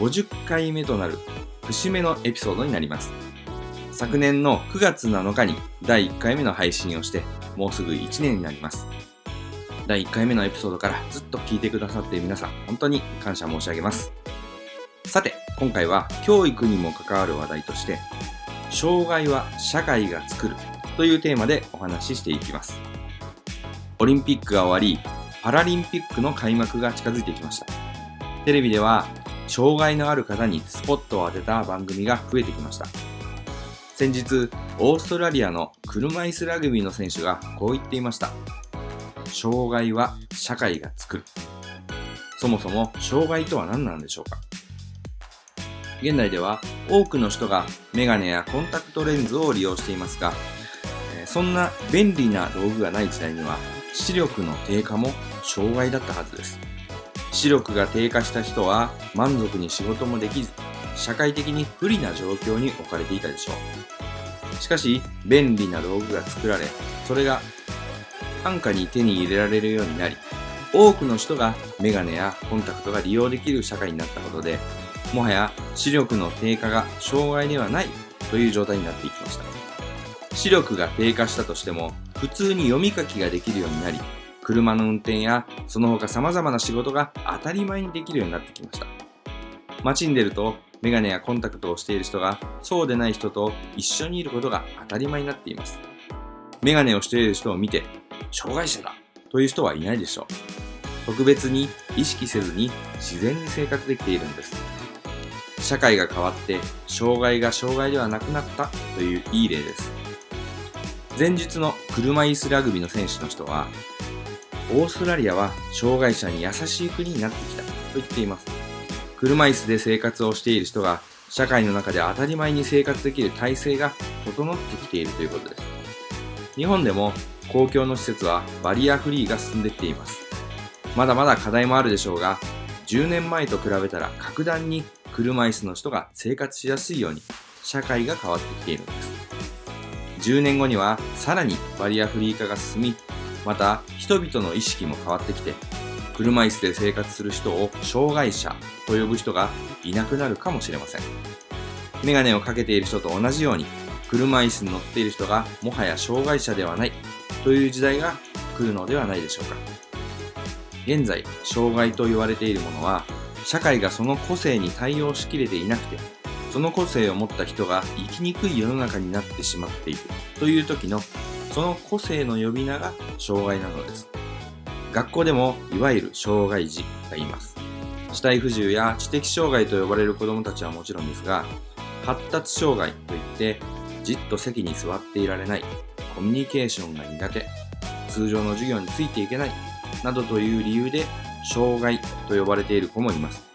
50回目となる節目のエピソードになります。昨年の9月7日に第1回目の配信をしてもうすぐ1年になります。第1回目のエピソードからずっと聞いてくださっている皆さん本当に感謝申し上げます。さて今回は教育にも関わる話題として障害は社会が作るというテーマでお話ししていきます。オリンピックが終わりパラリンピックの開幕が近づいてきました。テレビでは障害のある方にスポットを当てた番組が増えてきました。先日オーストラリアの車椅子ラグビーの選手がこう言っていました。障害は社会が作る。そもそも障害とは何なんでしょうか？現代では多くの人がメガネやコンタクトレンズを利用していますがそんな便利な道具がない時代には視力の低下も障害だったはずです。視力が低下した人は満足に仕事もできず社会的に不利な状況に置かれていたでしょう。しかし便利な道具が作られそれが安価に手に入れられるようになり多くの人がメガネやコンタクトが利用できる社会になったことでもはや視力の低下が障害ではないという状態になっていきました。視力が低下したとしても普通に読み書きができるようになり車の運転やその他様々な仕事が当たり前にできるようになってきました。街に出るとメガネやコンタクトをしている人がそうでない人と一緒にいることが当たり前になっています。メガネをしている人を見て障害者だという人はいないでしょう。特別に意識せずに自然に生活できているんです。社会が変わって障害が障害ではなくなったといういい例です。前日の車椅子ラグビーの選手の人はオーストラリアは障害者に優しい国になってきたと言っています。車椅子で生活をしている人が社会の中で当たり前に生活できる体制が整ってきているということです。日本でも公共の施設はバリアフリーが進んできています。まだまだ課題もあるでしょうが10年前と比べたら格段に車椅子の人が生活しやすいように社会が変わってきているんです。10年後にはさらにバリアフリー化が進みまた人々の意識も変わってきて車椅子で生活する人を障害者と呼ぶ人がいなくなるかもしれません。メガネをかけている人と同じように車椅子に乗っている人がもはや障害者ではないという時代が来るのではないでしょうか。現在障害と言われているものは社会がその個性に対応しきれていなくてその個性を持った人が生きにくい世の中になってしまっているという時のその個性の呼び名が障害なのです。学校でもいわゆる障害児がいます。肢体不自由や知的障害と呼ばれる子どもたちはもちろんですが発達障害といってじっと席に座っていられないコミュニケーションが苦手通常の授業についていけないなどという理由で障害と呼ばれている子もいます。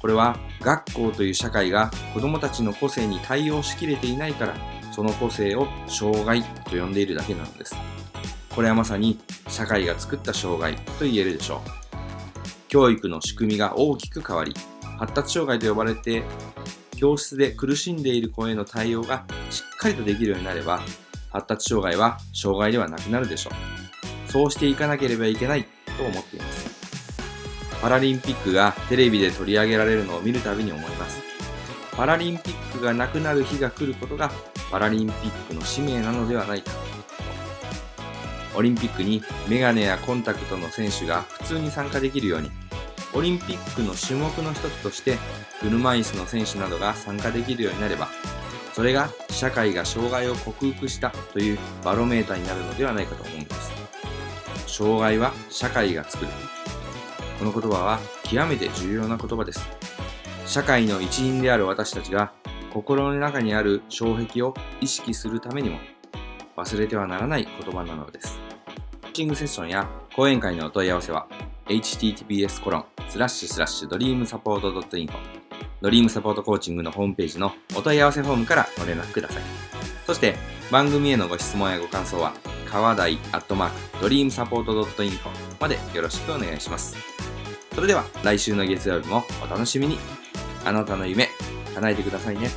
これは学校という社会が子どもたちの個性に対応しきれていないからその個性を障害と呼んでいるだけなのです。これはまさに社会が作った障害と言えるでしょう。教育の仕組みが大きく変わり発達障害と呼ばれて教室で苦しんでいる子への対応がしっかりとできるようになれば発達障害は障害ではなくなるでしょう。そうしていかなければいけないと思っています。パラリンピックがテレビで取り上げられるのを見るたびに思います。パラリンピックがなくなる日が来ることがパラリンピックの使命なのではないか。オリンピックにメガネやコンタクトの選手が普通に参加できるようにオリンピックの種目の一つとして車椅子の選手などが参加できるようになればそれが社会が障害を克服したというバロメーターになるのではないかと思うんです。障害は社会が作る。この言葉は極めて重要な言葉です。社会の一員である私たちが心の中にある障壁を意識するためにも忘れてはならない言葉なのです。コーチングセッションや講演会のお問い合わせは https コロンスラッシュスラッシュドリームサポート .info ドリームサポートコーチングのホームページのお問い合わせフォームからご連絡ください。そして、番組へのご質問やご感想は、川台アットマークドリームサポート .info までよろしくお願いします。それでは来週の月曜日もお楽しみに。あなたの夢、かないでくださいね。